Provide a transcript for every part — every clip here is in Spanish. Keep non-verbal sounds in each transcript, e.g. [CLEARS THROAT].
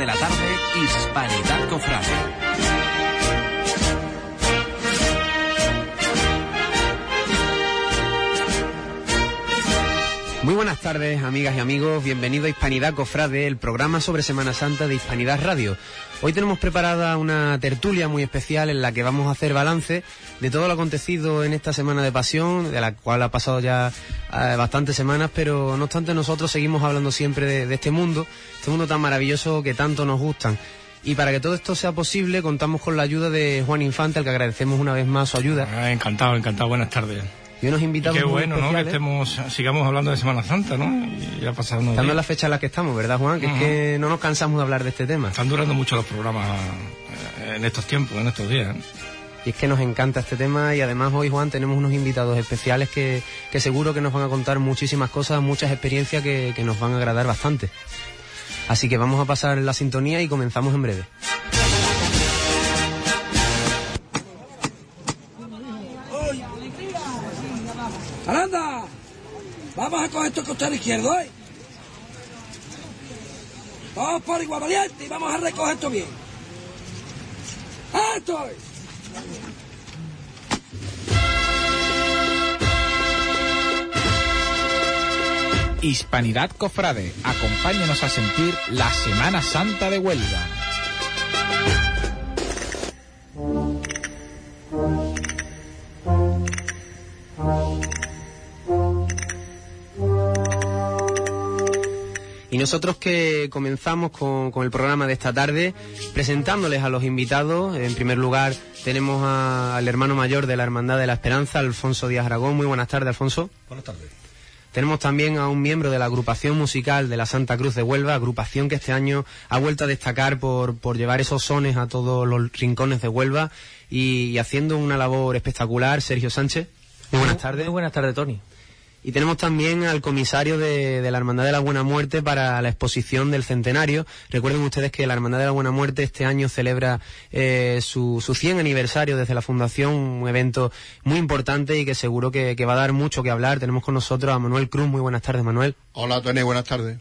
de la tarde, Hispanidad Cofrade. Buenas tardes, amigas y amigos. Bienvenido a Hispanidad Cofrade, el programa sobre Semana Santa de Hispanidad Radio. Hoy tenemos preparada una tertulia muy especial en la que vamos a hacer balance de todo lo acontecido en esta Semana de Pasión, de la cual ha pasado ya eh, bastantes semanas, pero no obstante nosotros seguimos hablando siempre de, este mundo, este mundo tan maravilloso que tanto nos gustan. Y para que todo esto sea posible, contamos con la ayuda de Juan Infante, al que agradecemos una vez más su ayuda. Ah, encantado, encantado. Buenas tardes. Y unos invitados Qué muy bueno, ¿no? Que estemos, sigamos hablando de Semana Santa, ¿no? Y ya pasaron unos Estando en la fecha en la que estamos, ¿verdad, Juan? Que es que no nos cansamos de hablar de este tema. Están durando mucho los programas eh, en estos tiempos, en estos días. ¿eh? Y es que nos encanta este tema y además hoy, Juan, tenemos unos invitados especiales que, que seguro que nos van a contar muchísimas cosas, muchas experiencias que, que nos van a agradar bastante. Así que vamos a pasar la sintonía y comenzamos en breve. ¡Aranda! Vamos a coger esto costado izquierdo, ¿eh? Vamos por igual valiente y vamos a recoger esto bien. ¡Esto es! Hispanidad Cofrade, acompáñanos a sentir la Semana Santa de Huelva. Nosotros que comenzamos con, con el programa de esta tarde, presentándoles a los invitados. En primer lugar, tenemos a- al hermano mayor de la Hermandad de la Esperanza, Alfonso Díaz Aragón. Muy buenas tardes, Alfonso. Buenas tardes. Tenemos también a un miembro de la agrupación musical de la Santa Cruz de Huelva, agrupación que este año ha vuelto a destacar por, por llevar esos sones a todos los rincones de Huelva y, y haciendo una labor espectacular, Sergio Sánchez. Muy buenas tardes. Muy buenas tardes, Tony. Y tenemos también al comisario de, la Hermandad de la Buena Muerte para la exposición del centenario. Recuerden ustedes que la Hermandad de la Buena Muerte este año celebra eh, su, su 100 aniversario desde la fundación, un evento muy importante y que seguro que, que va a dar mucho que hablar. Tenemos con nosotros a Manuel Cruz. Muy buenas tardes, Manuel. Hola, Tony, buenas tardes.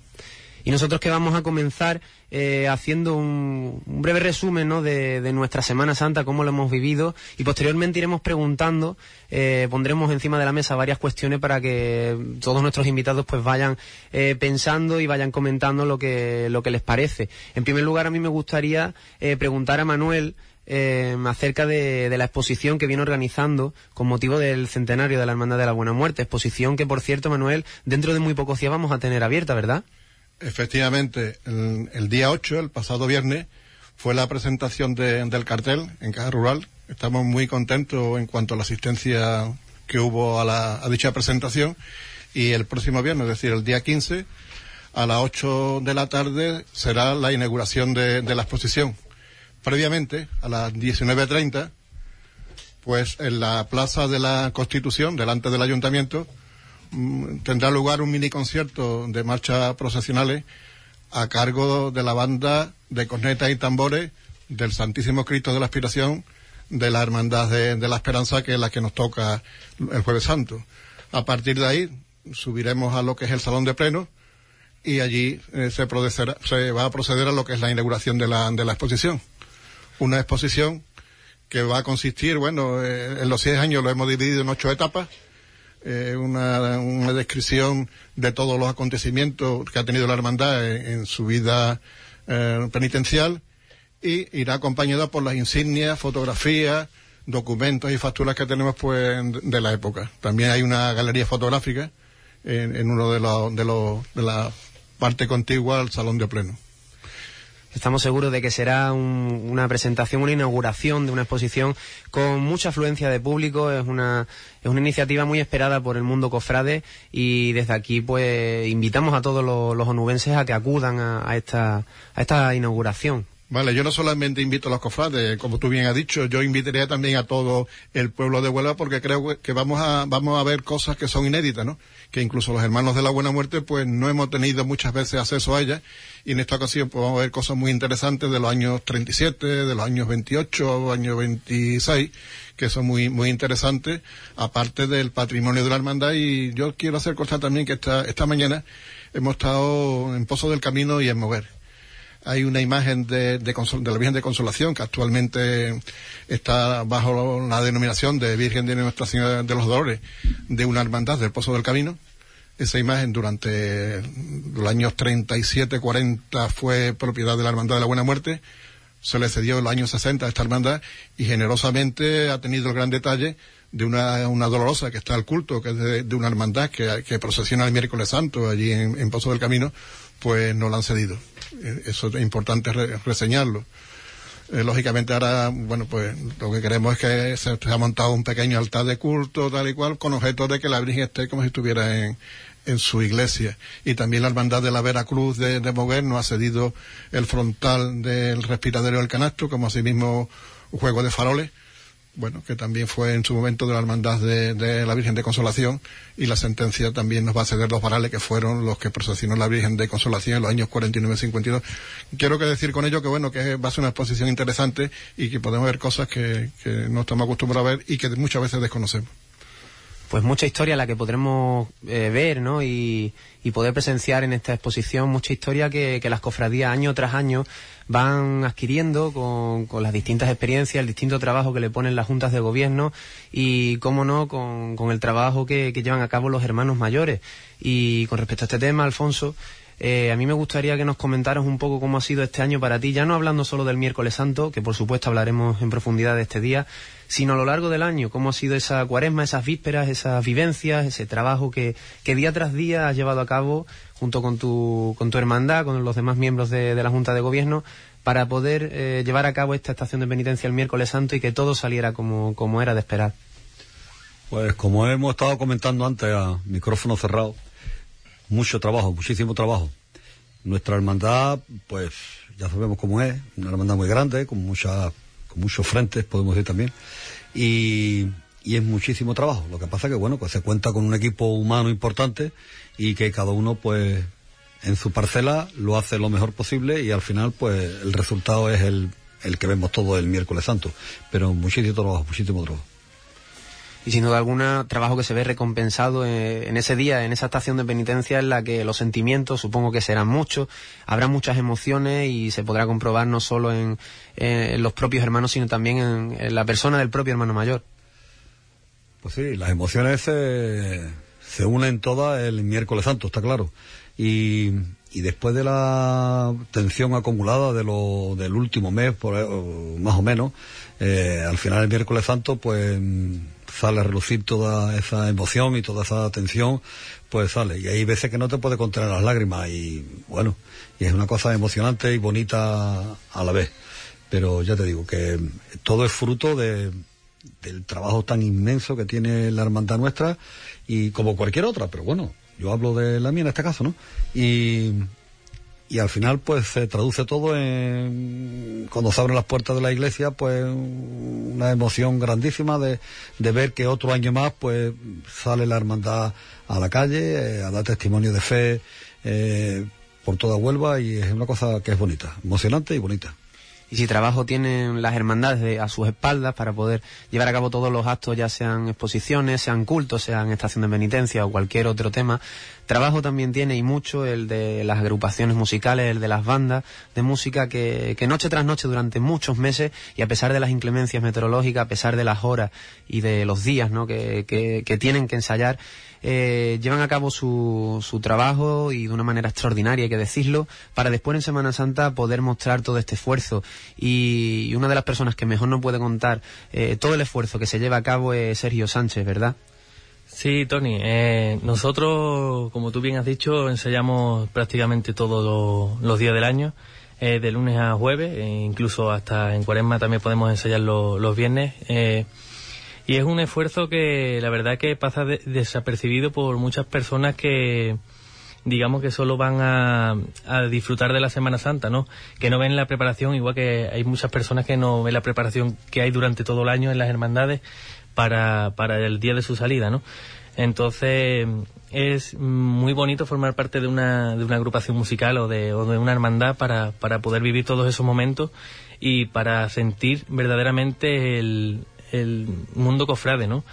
Y nosotros que vamos a comenzar eh, haciendo un, un breve resumen ¿no? de, nuestra Semana Santa, cómo lo hemos vivido, y posteriormente iremos preguntando, eh, pondremos encima de la mesa varias cuestiones para que todos nuestros invitados pues vayan eh, pensando y vayan comentando lo que, lo que les parece. En primer lugar, a mí me gustaría eh, preguntar a Manuel eh, acerca de, de la exposición que viene organizando con motivo del centenario de la Hermandad de la Buena Muerte. Exposición que, por cierto, Manuel, dentro de muy pocos días vamos a tener abierta, ¿verdad? Efectivamente, el, día 8, el pasado viernes, fue la presentación de- del cartel en Caja Rural. Estamos muy contentos en cuanto a la asistencia que hubo a, la, a dicha presentación. Y el próximo viernes, es decir, el día 15, a las 8 de la tarde, será la inauguración de, de la exposición. Previamente, a las 19.30, pues en la Plaza de la Constitución, delante del Ayuntamiento, tendrá lugar un mini concierto de marchas procesionales a cargo de la banda de cornetas y tambores del Santísimo Cristo de la Aspiración de la Hermandad de, la Esperanza, que es la que nos toca el Jueves Santo. A partir de ahí subiremos a lo que es el Salón de Pleno y allí eh, se, se va a proceder a lo que es la inauguración de la, de la exposición. Una exposición que va a consistir, bueno, eh, en los 100 años lo hemos dividido en ocho etapas, eh, una, una descripción de todos los acontecimientos que ha tenido la hermandad en, su vida eh, penitencial y irá acompañada por las insignias, fotografías, documentos y facturas que tenemos pues de la época. También hay una galería fotográfica en, en uno de los de los de la parte contigua al salón de pleno. Estamos seguros de que será un- una presentación, una inauguración de una exposición con mucha afluencia de público. Es una, es una iniciativa muy esperada por el mundo cofrade y desde aquí pues invitamos a todos los, los onubenses a que acudan a, a esta, a esta inauguración. Vale, yo no solamente invito a los cofrades, como tú bien has dicho, yo invitaría también a todo el pueblo de Huelva porque creo que vamos a, vamos a ver cosas que son inéditas, ¿no? Que incluso los hermanos de la Buena Muerte pues no hemos tenido muchas veces acceso a ellas y en esta ocasión pues vamos a ver cosas muy interesantes de los años 37, de los años 28, años 26, que son muy, muy interesantes, aparte del patrimonio de la hermandad y yo quiero hacer constar también que esta, esta mañana hemos estado en Pozo del Camino y en Mover hay una imagen de, de, la Virgen de Consolación que actualmente está bajo la denominación de Virgen de Nuestra Señora de los Dolores de una hermandad del Pozo del Camino. Esa imagen durante los años 37-40 fue propiedad de la Hermandad de la Buena Muerte. Se le cedió en los años 60 a esta hermandad y generosamente ha tenido el gran detalle de una, una dolorosa que está al culto, que es de, una hermandad que, que, procesiona el miércoles santo allí en, Pozo del Camino, pues no la han cedido. Eh, eso es importante reseñarlo. Eh, lógicamente ahora, bueno, pues lo que queremos es que se, ha montado un pequeño altar de culto, tal y cual, con objeto de que la Virgen esté como si estuviera en, en su iglesia. Y también la Hermandad de la Veracruz de, de Moguer nos ha cedido el frontal del respiradero del canasto, como asimismo un juego de faroles bueno, que también fue en su momento de la Hermandad de, la Virgen de Consolación, y la sentencia también nos va a ceder los varales que fueron los que procesionó la Virgen de Consolación en los años 49-52. Quiero que decir con ello que, bueno, que va a ser una exposición interesante y que podemos ver cosas que, que no estamos acostumbrados a ver y que muchas veces desconocemos pues mucha historia la que podremos eh, ver ¿no? y, poder presenciar en esta exposición, mucha historia que, las cofradías año tras año van adquiriendo con, las distintas experiencias, el distinto trabajo que le ponen las juntas de gobierno y, cómo no, con, el trabajo que, llevan a cabo los hermanos mayores. Y con respecto a este tema, Alfonso, eh, a mí me gustaría que nos comentaras un poco cómo ha sido este año para ti, ya no hablando solo del miércoles santo, que por supuesto hablaremos en profundidad de este día, sino a lo largo del año, cómo ha sido esa cuaresma, esas vísperas, esas vivencias, ese trabajo que, día tras día has llevado a cabo junto con tu, con tu hermandad, con los demás miembros de, la Junta de Gobierno, para poder eh, llevar a cabo esta estación de penitencia el miércoles santo y que todo saliera como, como era de esperar. Pues como hemos estado comentando antes a micrófono cerrado, mucho trabajo, muchísimo trabajo. Nuestra hermandad, pues ya sabemos cómo es, una hermandad muy grande, con mucha con muchos frentes, podemos decir también, y, y es muchísimo trabajo. Lo que pasa que, bueno, pues se cuenta con un equipo humano importante y que cada uno, pues, en su parcela lo hace lo mejor posible y al final, pues, el resultado es el, el que vemos todo el miércoles santo. Pero muchísimo trabajo, muchísimo trabajo y sin duda alguna trabajo que se ve recompensado eh, en, ese día, en esa estación de penitencia en la que los sentimientos supongo que serán muchos, habrá muchas emociones y se podrá comprobar no solo en, los propios hermanos sino también en, la persona del propio hermano mayor. Pues sí, las emociones se, unen todas el miércoles santo, está claro. Y, y después de la tensión acumulada de lo, del último mes, por, más o menos, eh, al final el miércoles santo, pues sale a relucir toda esa emoción y toda esa tensión, pues sale. Y hay veces que no te puede contener las lágrimas y bueno, y es una cosa emocionante y bonita a la vez. Pero ya te digo que todo es fruto de, del trabajo tan inmenso que tiene la hermandad nuestra y como cualquier otra, pero bueno, yo hablo de la mía en este caso, ¿no? Y, y al final pues se traduce todo en cuando se abren las puertas de la iglesia pues una emoción grandísima de, ver que otro año más pues sale la hermandad a la calle eh, a dar testimonio de fe eh, por toda Huelva y es una cosa que es bonita, emocionante y bonita y si trabajo tienen las hermandades a sus espaldas para poder llevar a cabo todos los actos, ya sean exposiciones, sean cultos, sean estación de penitencia o cualquier otro tema, trabajo también tiene y mucho el de las agrupaciones musicales, el de las bandas de música que, noche tras noche durante muchos meses y a pesar de las inclemencias meteorológicas, a pesar de las horas y de los días ¿no? que, que tienen que ensayar, eh, llevan a cabo su, su trabajo y de una manera extraordinaria, hay que decirlo, para después en Semana Santa poder mostrar todo este esfuerzo. Y, una de las personas que mejor nos puede contar eh, todo el esfuerzo que se lleva a cabo es Sergio Sánchez, ¿verdad? Sí, Tony. Eh, nosotros, como tú bien has dicho, ensayamos prácticamente todos los, días del año, de lunes a jueves, e incluso hasta en cuaresma también podemos ensayar los viernes. Y es un esfuerzo que la verdad que pasa desapercibido por muchas personas que digamos que solo van a, disfrutar de la Semana Santa, ¿no? Que no ven la preparación, igual que hay muchas personas que no ven la preparación que hay durante todo el año en las hermandades para, para el día de su salida, ¿no? Entonces es muy bonito formar parte de una, de una agrupación musical o de, o de una hermandad para, para poder vivir todos esos momentos y para sentir verdaderamente el, el mundo cofrade, ¿no?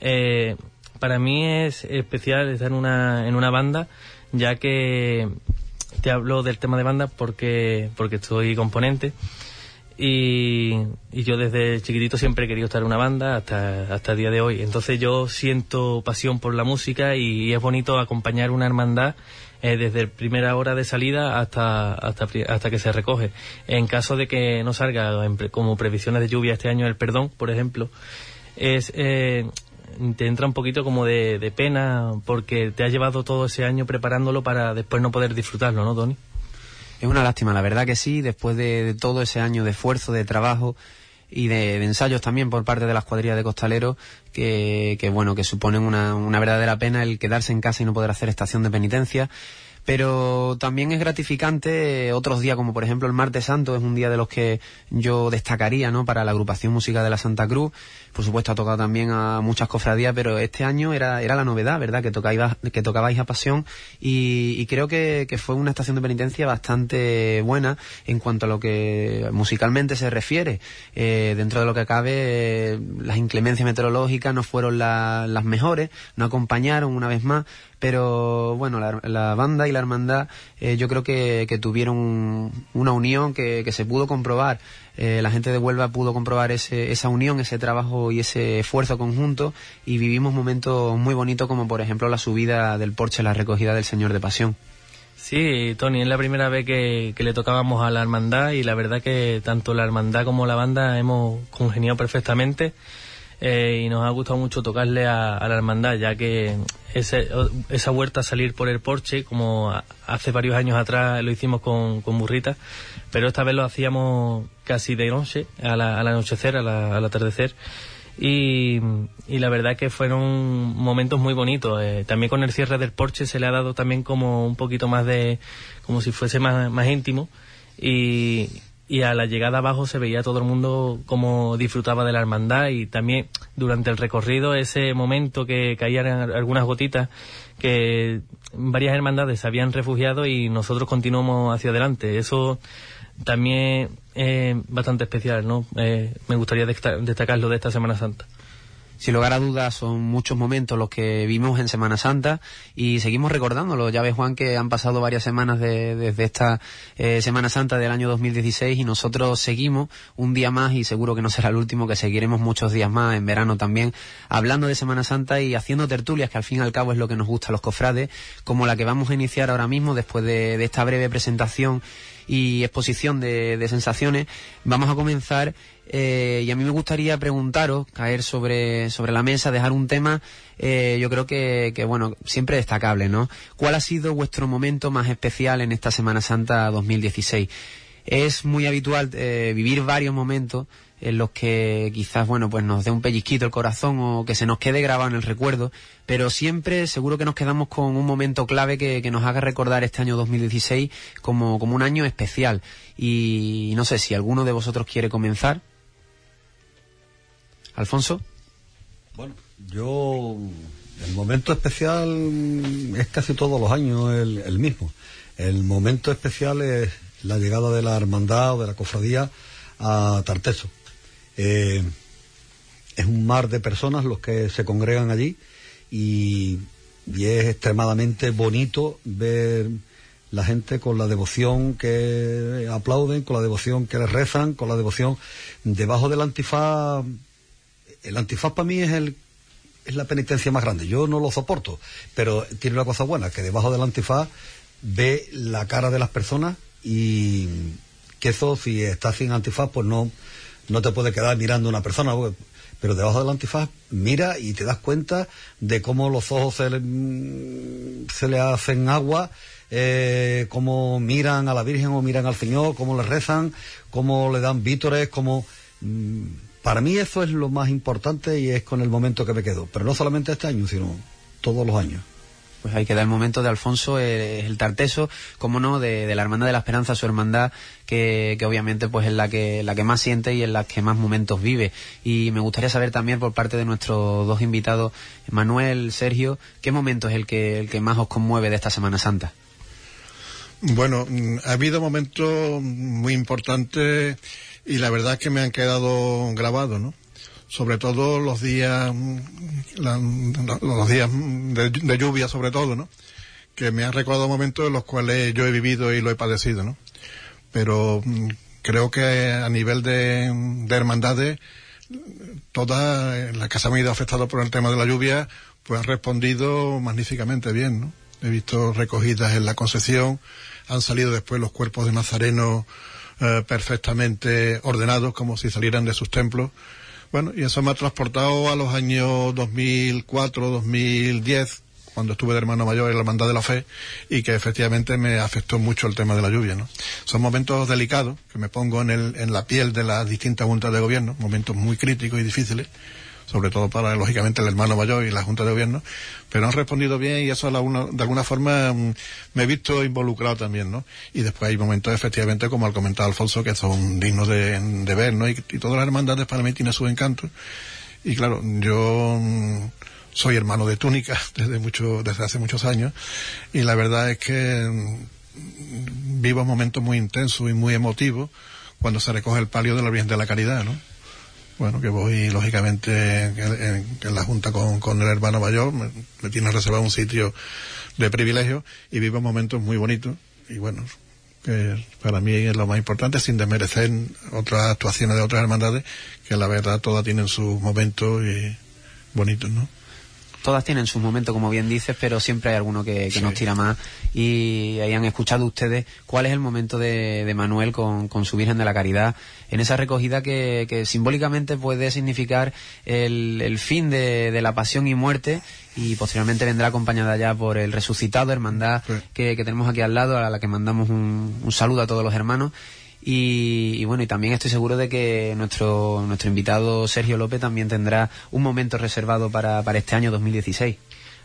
Eh, para mí es especial estar en una, en una banda, ya que te hablo del tema de banda porque, porque soy componente. Y, yo desde chiquitito siempre he querido estar en una banda hasta, hasta el día de hoy. Entonces yo siento pasión por la música y, es bonito acompañar una hermandad eh, desde primera hora de salida hasta, hasta, hasta que se recoge. En caso de que no salga en como previsiones de lluvia este año el perdón, por ejemplo, es, eh, te entra un poquito como de, pena porque te has llevado todo ese año preparándolo para después no poder disfrutarlo, ¿no, Tony? Es una lástima, la verdad que sí, después de, de todo ese año de esfuerzo, de trabajo y de, ensayos también por parte de las cuadrillas de costaleros, que, que bueno, que suponen una, una verdadera pena el quedarse en casa y no poder hacer estación de penitencia. Pero también es gratificante otros días, como por ejemplo el martes santo, es un día de los que yo destacaría, ¿no? Para la agrupación música de la Santa Cruz. Por supuesto ha tocado también a muchas cofradías, pero este año era, era la novedad, ¿verdad? Que tocabais, que tocabais a pasión y, y creo que, que fue una estación de penitencia bastante buena en cuanto a lo que musicalmente se refiere. Eh, dentro de lo que cabe, las inclemencias meteorológicas no fueron la- las mejores, no acompañaron una vez más, pero bueno, la, banda y la hermandad eh, yo creo que, que tuvieron un- una unión que, que se pudo comprobar. Eh, la gente de Huelva pudo comprobar ese, esa unión, ese trabajo y ese esfuerzo conjunto y vivimos momentos muy bonitos como por ejemplo la subida del porche, la recogida del Señor de Pasión. Sí, Tony, es la primera vez que, que le tocábamos a la hermandad y la verdad que tanto la hermandad como la banda hemos congeniado perfectamente eh, y nos ha gustado mucho tocarle a, la hermandad ya que ese, esa vuelta a salir por el porche como hace varios años atrás lo hicimos con, con burrita pero esta vez lo hacíamos casi de noche a la- al anochecer, a la- al atardecer y, y la verdad que fueron momentos muy bonitos. Eh, también con el cierre del porche se le ha dado también como un poquito más de, como si fuese más, más íntimo y, y a la llegada abajo se veía todo el mundo como disfrutaba de la hermandad y también durante el recorrido ese momento que caían algunas gotitas que varias hermandades se habían refugiado y nosotros continuamos hacia adelante. Eso también es bastante especial, ¿no? Eh, me gustaría desta- destacarlo de esta Semana Santa. Sin lugar a dudas son muchos momentos los que vimos en Semana Santa y seguimos recordándolo. Ya ves Juan que han pasado varias semanas de- desde esta eh, Semana Santa del año 2016 y nosotros seguimos un día más y seguro que no será el último, que seguiremos muchos días más en verano también hablando de Semana Santa y haciendo tertulias que al fin y al cabo es lo que nos gusta a los cofrades, como la que vamos a iniciar ahora mismo después de, esta breve presentación y exposición de, de sensaciones, vamos a comenzar eh, y a mí me gustaría preguntaros, caer sobre, sobre la mesa, dejar un tema, eh, yo creo que, que, bueno, siempre destacable, ¿no? ¿Cuál ha sido vuestro momento más especial en esta Semana Santa 2016? Es muy habitual eh, vivir varios momentos en los que quizás, bueno, pues nos dé un pellizquito el corazón o que se nos quede grabado en el recuerdo, pero siempre seguro que nos quedamos con un momento clave que, que nos haga recordar este año 2016 como, como un año especial. Y no sé si alguno de vosotros quiere comenzar. Alfonso. Bueno, yo el momento especial es casi todos los años el, mismo. El momento especial es la llegada de la hermandad o de la cofradía a Tarteso. Eh, es un mar de personas los que se congregan allí y, y es extremadamente bonito ver la gente con la devoción que aplauden, con la devoción que les rezan, con la devoción debajo del antifaz el antifaz para mí es el la penitencia más grande. Yo no lo soporto, pero tiene una cosa buena, que debajo del antifaz ve la cara de las personas y que eso si estás sin antifaz pues no no te puede quedar mirando una persona, pero debajo del antifaz mira y te das cuenta de cómo los ojos se le, mm, hacen agua, eh, cómo miran a la Virgen o miran al Señor, cómo le rezan, cómo le dan vítores, cómo... mm, para mí eso es lo más importante y es con el momento que me quedo. Pero no solamente este año, sino todos los años. Pues ahí queda el momento de Alfonso, eh, el tarteso, como no, de, de la Hermandad de la Esperanza, su hermandad, que, que obviamente pues es la que, la que más siente y en la que más momentos vive. Y me gustaría saber también por parte de nuestros dos invitados, Manuel, Sergio, ¿qué momento es el que, el que más os conmueve de esta Semana Santa? Bueno, mm, ha habido momentos muy importantes y la verdad es que me han quedado grabados, ¿no? Sobre todo los días, mm, los días mm, de, de lluvia, sobre todo, ¿no? que me han recordado momentos en los cuales yo he vivido y lo he padecido, ¿no? Pero mm, creo que a nivel de, de hermandades, todas las que se han ido afectadas por el tema de la lluvia, pues han respondido magníficamente bien, ¿no? He visto recogidas en la Concepción, han salido después los cuerpos de Nazareno eh, perfectamente ordenados, como si salieran de sus templos. Bueno, y eso me ha transportado a los años 2004, 2010, cuando estuve de hermano mayor en la Hermandad de la Fe y que efectivamente me afectó mucho el tema de la lluvia. ¿no? Son momentos delicados que me pongo en, el, en la piel de las distintas juntas de gobierno, momentos muy críticos y difíciles, sobre todo para, lógicamente, el hermano mayor y la Junta de Gobierno, pero han respondido bien y eso de alguna forma mm, me he visto involucrado también, ¿no? Y después hay momentos, efectivamente, como ha comentado Alfonso, que son dignos de, ver, ¿no? Y, todas las hermandades para mí tienen su encanto. Y claro, yo mm, soy hermano de túnica [LAUGHS] desde mucho, desde hace muchos años, y la verdad es que mm, vivo momentos muy intensos y muy emotivos cuando se recoge el palio de la Virgen de la Caridad, ¿no? Bueno, que voy lógicamente en, la Junta con, el hermano mayor, me, tiene reservado un sitio de privilegio y vivo momentos muy bonitos y bueno, que para mí es lo más importante, sin desmerecer otras actuaciones de otras hermandades, que la verdad todas tienen sus momentos y bonitos, ¿no? Todas tienen sus momentos, como bien dices, pero siempre hay alguno que, nos tira más. Y ahí han escuchado ustedes cuál es el momento de, Manuel con, su Virgen de la Caridad, en esa recogida que, simbólicamente puede significar el, fin de, la pasión y muerte y posteriormente vendrá acompañada ya por el resucitado, hermandad que, tenemos aquí al lado, a la que mandamos un saludo a todos los hermanos y, bueno, y también estoy seguro de que nuestro, nuestro invitado Sergio López también tendrá un momento reservado para, para este año 2016.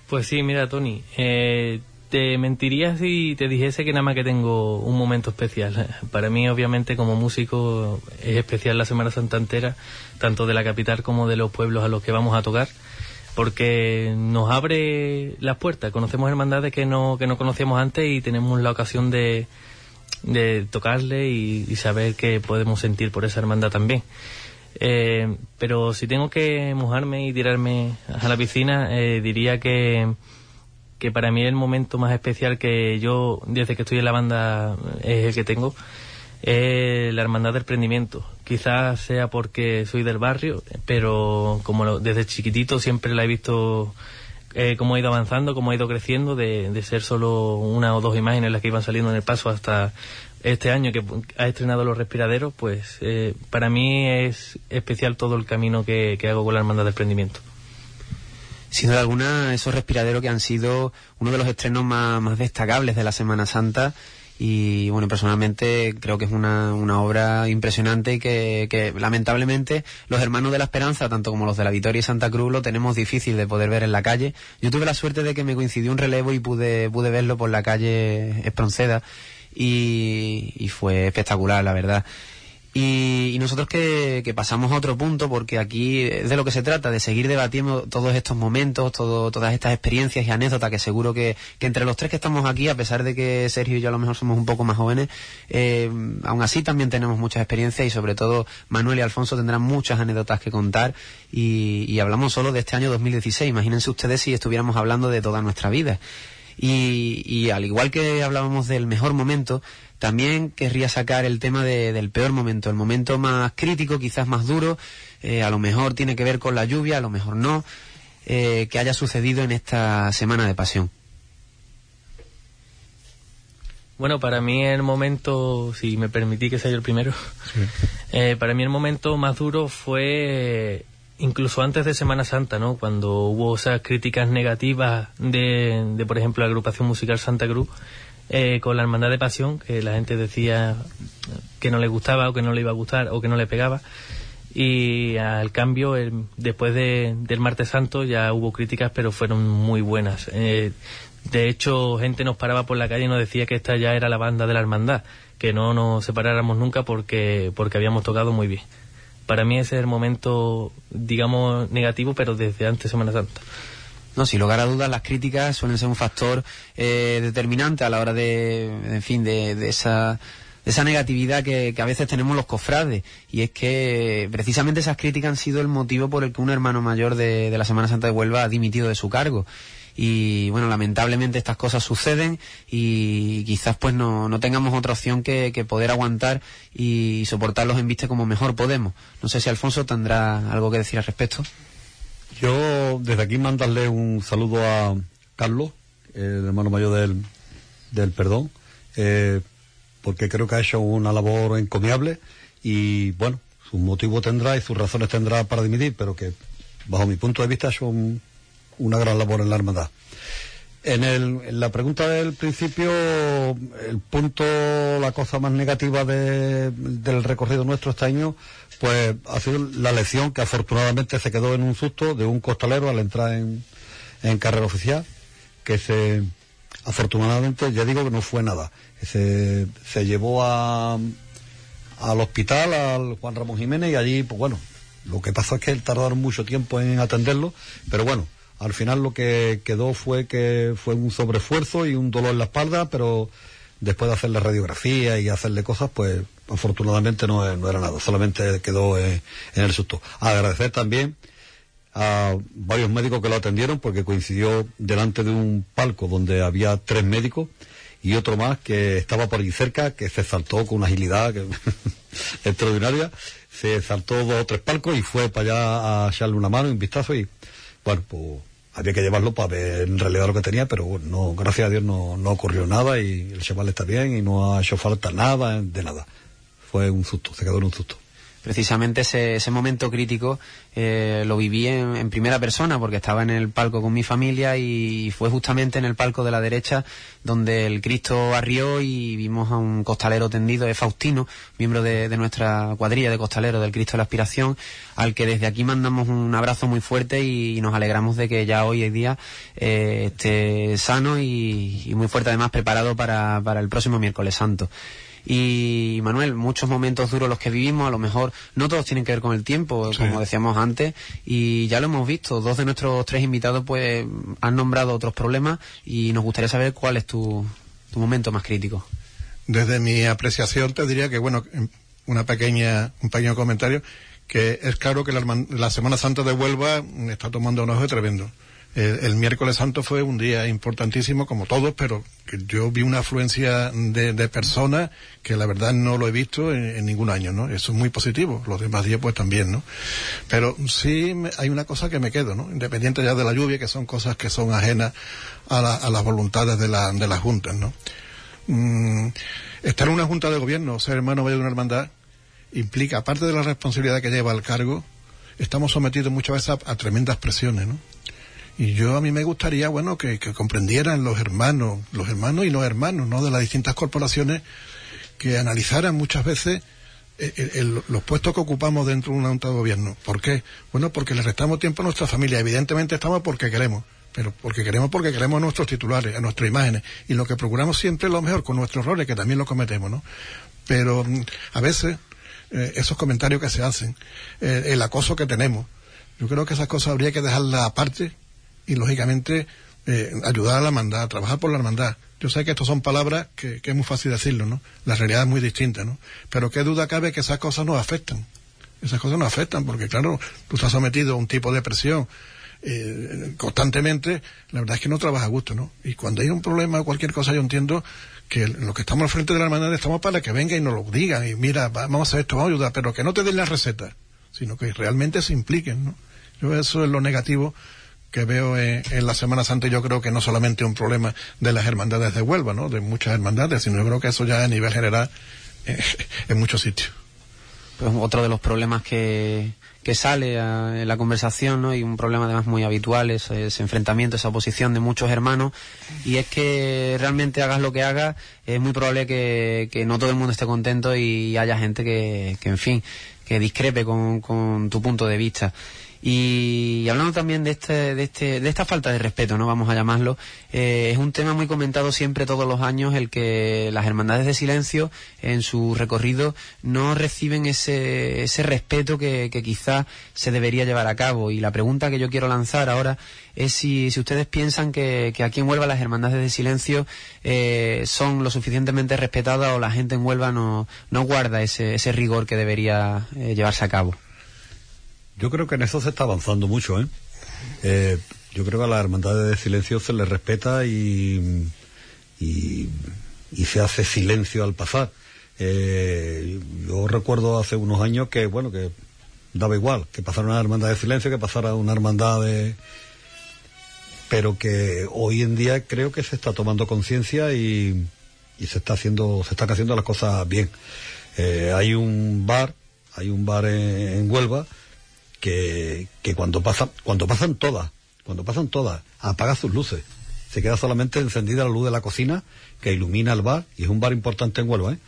Pues sí, mira, Tony, eh, te mentiría si te dijese que nada más que tengo un momento especial. Para mí, obviamente, como músico, es especial la Semana Santa entera, tanto de la capital como de los pueblos a los que vamos a tocar, porque nos abre las puertas. Conocemos hermandades que no, que no conocíamos antes y tenemos la ocasión de, de tocarle y, saber qué podemos sentir por esa hermandad también. Eh, pero si tengo que mojarme y tirarme a la piscina, eh, diría que, que para mí el momento más especial que yo, desde que estoy en la banda, es el que tengo, es la hermandad del prendimiento. Quizás sea porque soy del barrio, pero como desde chiquitito siempre la he visto eh, cómo ha ido avanzando, cómo ha ido creciendo, de, ser solo una o dos imágenes las que iban saliendo en el paso hasta este año que ha estrenado los respiraderos, pues eh, para mí es especial todo el camino que, hago con la Hermandad de Emprendimiento. Sin duda alguna, esos respiraderos que han sido uno de los estrenos más destacables de la Semana Santa y bueno, personalmente creo que es una, una obra impresionante y que, que, lamentablemente los hermanos de la Esperanza, tanto como los de la Vitoria y Santa Cruz, lo tenemos difícil de poder ver en la calle. Yo tuve la suerte de que me coincidió un relevo y pude, pude verlo por la calle Espronceda y, y fue espectacular, la verdad. Y, nosotros que, pasamos a otro punto, porque aquí es de lo que se trata, de seguir debatiendo todos estos momentos, todo, todas estas experiencias y anécdotas, que seguro que, entre los tres que estamos aquí, a pesar de que Sergio y yo a lo mejor somos un poco más jóvenes, eh, aún así también tenemos muchas experiencias y sobre todo Manuel y Alfonso tendrán muchas anécdotas que contar y, hablamos solo de este año 2016. Imagínense ustedes si estuviéramos hablando de toda nuestra vida. Y, y al igual que hablábamos del mejor momento, también querría sacar el tema del peor momento, el momento más crítico, quizás más duro, eh, a lo mejor tiene que ver con la lluvia, a lo mejor no, eh, que haya sucedido en esta semana de pasión. Bueno, para mí el momento, si me permití que sea yo el primero, [LAUGHS] eh, para mí el momento más duro fue incluso antes de Semana Santa, ¿no? Cuando hubo esas críticas negativas de, de por ejemplo, la agrupación musical Santa Cruz, eh, con la Hermandad de Pasión, que la gente decía que no le gustaba o que no le iba a gustar o que no le pegaba. Y al cambio, después del Martes Santo ya hubo críticas, pero fueron muy buenas. Eh, de hecho, gente nos paraba por la calle y nos decía que esta ya era la banda de la hermandad, que no nos separáramos nunca porque, porque habíamos tocado muy bien. Para mí ese es el momento, digamos, negativo, pero desde antes de Semana Santa. No, sin lugar a dudas, las críticas suelen ser un factor eh, determinante a la hora de, en fin, de, esa esa negatividad que, a veces tenemos los cofrades. Y es que precisamente esas críticas han sido el motivo por el que un hermano mayor de, la Semana Santa de Huelva ha dimitido de su cargo. y bueno, lamentablemente estas cosas suceden y quizás pues no, no tengamos otra opción que, que poder aguantar y soportar los envistes como mejor podemos. No sé si Alfonso tendrá algo que decir al respecto. Yo desde aquí mandarle un saludo a Carlos, el hermano mayor del, del perdón, eh, porque creo que ha hecho una labor encomiable y bueno, sus motivos tendrá y sus razones tendrá para dimitir, pero que bajo mi punto de vista un- una gran labor en la hermandad. En, el, en la pregunta del principio, el punto, la cosa más negativa de- del recorrido nuestro este año, pues ha sido la lección que afortunadamente se quedó en un susto de un costalero al entrar en, en carrera oficial, que se, afortunadamente, ya digo que no fue nada, se, se llevó a, al hospital, al Juan Ramón Jiménez, y allí, pues bueno, lo que pasó es que tardaron mucho tiempo en atenderlo, pero bueno, al final lo que quedó fue que fue un sobreesfuerzo y un dolor en la espalda, pero después de hacerle radiografía y hacerle cosas, pues afortunadamente no, no era nada, solamente quedó eh, en el susto. Agradecer también a varios médicos que lo atendieron porque coincidió delante de un palco donde había tres médicos y otro más que estaba por allí cerca, que se saltó con una agilidad [LAUGHS] extraordinaria, se saltó dos o tres palcos y fue para allá a echarle una mano y un vistazo y bueno, pues había que llevarlo para ver en realidad lo que tenía, pero bueno, no, gracias a Dios no ocurrió nada y el chaval está bien y no ha hecho falta nada de nada. Fue un susto, se quedó en un susto. precisamente ese, ese momento crítico eh, lo viví en, primera persona porque estaba en el palco con mi familia y fue justamente en el palco de la derecha donde el Cristo arrió y vimos a un costalero tendido, es Faustino, miembro de, nuestra cuadrilla de costaleros del Cristo de la Aspiración, al que desde aquí mandamos un abrazo muy fuerte y, nos alegramos de que ya hoy en día eh, esté sano y, muy fuerte además preparado para, para el próximo miércoles santo. Y Manuel, muchos momentos duros los que vivimos, a lo mejor no todos tienen que ver con el tiempo, como decíamos antes, y ya lo hemos visto. Dos de nuestros tres invitados pues han nombrado otros problemas y nos gustaría saber cuál es tu, tu momento más crítico. Desde mi apreciación te diría que, bueno, em, una pequeña, un pequeño comentario, que es claro que la, la Semana Santa de Huelva mm, está tomando un auge tremendo. El, el miércoles santo fue un día importantísimo, como todos, pero yo vi una afluencia de, personas que la verdad no lo he visto en, ningún año, ¿no? Eso es muy positivo. Los demás días pues también, ¿no? Pero sí me- hay una cosa que me quedo, ¿no? Independiente ya de la lluvia, que son cosas que son ajenas a, a las voluntades de, la, de las juntas, ¿no? Mm, estar en una junta de gobierno, ser hermano de una hermandad, implica, aparte de la responsabilidad que lleva al cargo, estamos sometidos muchas veces a, a tremendas presiones, ¿no? Y yo a mí me gustaría, bueno, que, comprendieran los hermanos, los hermanos y los hermanos, ¿no? De las distintas corporaciones, que analizaran muchas veces eh, los puestos que ocupamos dentro de una junta de gobierno. ¿Por qué? Bueno, porque le restamos tiempo a nuestra familia. Evidentemente estamos porque queremos, pero porque queremos porque queremos a nuestros titulares, a nuestras imágenes. Y lo que procuramos siempre es lo mejor, con nuestros errores, que también lo cometemos, ¿no? Pero mm, a veces eh, esos comentarios que se hacen, eh, el acoso que tenemos, yo creo que esas cosas habría que dejarlas aparte y lógicamente eh, ayudar a la hermandad, trabajar por la hermandad. Yo sé que estas son palabras que, es muy fácil decirlo, ¿no? La realidad es muy distinta, ¿no? Pero qué duda cabe que esas cosas nos afectan. Esas cosas nos afectan porque, claro, tú estás sometido a un tipo de presión eh, constantemente, la verdad es que no trabaja a gusto, ¿no? Y cuando hay un problema o cualquier cosa, yo entiendo que los que estamos al frente de la hermandad estamos para que vengan y nos lo digan y mira, va- vamos a hacer esto, vamos a ayudar, pero que no te den la receta, sino que realmente se impliquen, ¿no? Yo eso es lo negativo que veo en, la Semana Santa yo creo que no solamente un problema de las hermandades de Huelva, ¿no? De muchas hermandades, sino yo creo que eso ya a nivel general eh, [LAUGHS] en muchos sitios. Pues otro de los problemas que, que sale en la conversación, ¿no? Y un problema además muy habitual es ese enfrentamiento, esa oposición de muchos hermanos. Y es que realmente hagas lo que hagas, es muy probable que, que no todo el mundo esté contento y haya gente que, que en fin, que discrepe con, con tu punto de vista. Y hablando también de este, de este, de esta falta de respeto, no vamos a llamarlo, eh, es un tema muy comentado siempre todos los años el que las hermandades de silencio en su recorrido no reciben ese, ese respeto que, que quizá se debería llevar a cabo. Y la pregunta que yo quiero lanzar ahora es si, si ustedes piensan que, que aquí en Huelva las hermandades de silencio eh, son lo suficientemente respetadas o la gente en Huelva no, no guarda ese, ese rigor que debería eh, llevarse a cabo. Yo creo que en eso se está avanzando mucho, ¿eh? Eh, Yo creo que a las hermandades de silencio se les respeta y, y, se hace silencio al pasar. Eh, yo recuerdo hace unos años que, bueno, que daba igual, que pasara una hermandad de silencio, que pasara una hermandad de... Pero que hoy en día creo que se está tomando conciencia y, y se está haciendo, se están haciendo las cosas bien. Eh, hay un bar, hay un bar en Huelva que, cuando pasa, cuando pasan todas, cuando pasan todas, apaga sus luces. Se queda solamente encendida la luz de la cocina que ilumina el bar y es un bar importante en Huelva, ¿eh?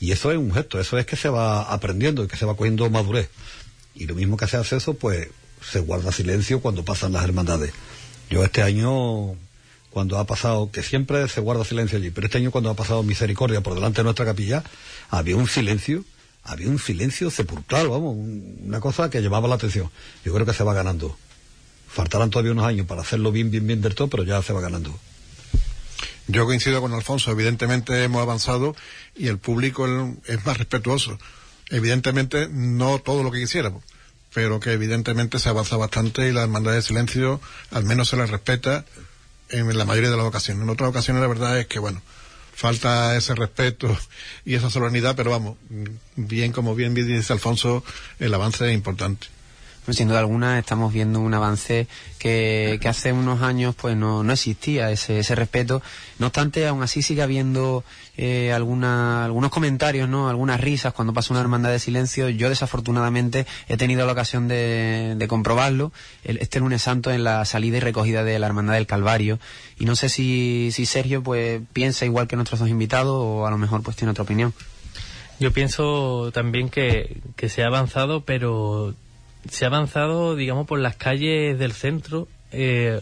Y eso es un gesto, eso es que se va aprendiendo y que se va cogiendo madurez. Y lo mismo que se hace eso, pues se guarda silencio cuando pasan las hermandades. Yo este año, cuando ha pasado, que siempre se guarda silencio allí, pero este año cuando ha pasado misericordia por delante de nuestra capilla, había un silencio, había un silencio sepulcral, vamos, una cosa que llamaba la atención. Yo creo que se va ganando. Faltarán todavía unos años para hacerlo bien, bien, bien del todo, pero ya se va ganando. Yo coincido con Alfonso, evidentemente hemos avanzado y el público es más respetuoso. Evidentemente no todo lo que quisiéramos, pero que evidentemente se avanza bastante y la hermandad de silencio al menos se les respeta en la mayoría de las ocasiones. En otras ocasiones la verdad es que, bueno, falta ese respeto y esa solemnidad, pero vamos, bien como bien dice Alfonso, el avance es importante. Pues sin duda alguna estamos viendo un avance que, que hace unos años pues no, no existía ese, ese respeto. No obstante, aún así sigue habiendo eh, alguna, algunos comentarios, ¿no? algunas risas cuando pasa una hermandad de silencio. Yo desafortunadamente he tenido la ocasión de, de comprobarlo el, este lunes santo en la salida y recogida de la hermandad del Calvario. Y no sé si, si Sergio pues piensa igual que nuestros dos invitados o a lo mejor pues tiene otra opinión. Yo pienso también que, que se ha avanzado, pero se ha avanzado, digamos, por las calles del centro, eh,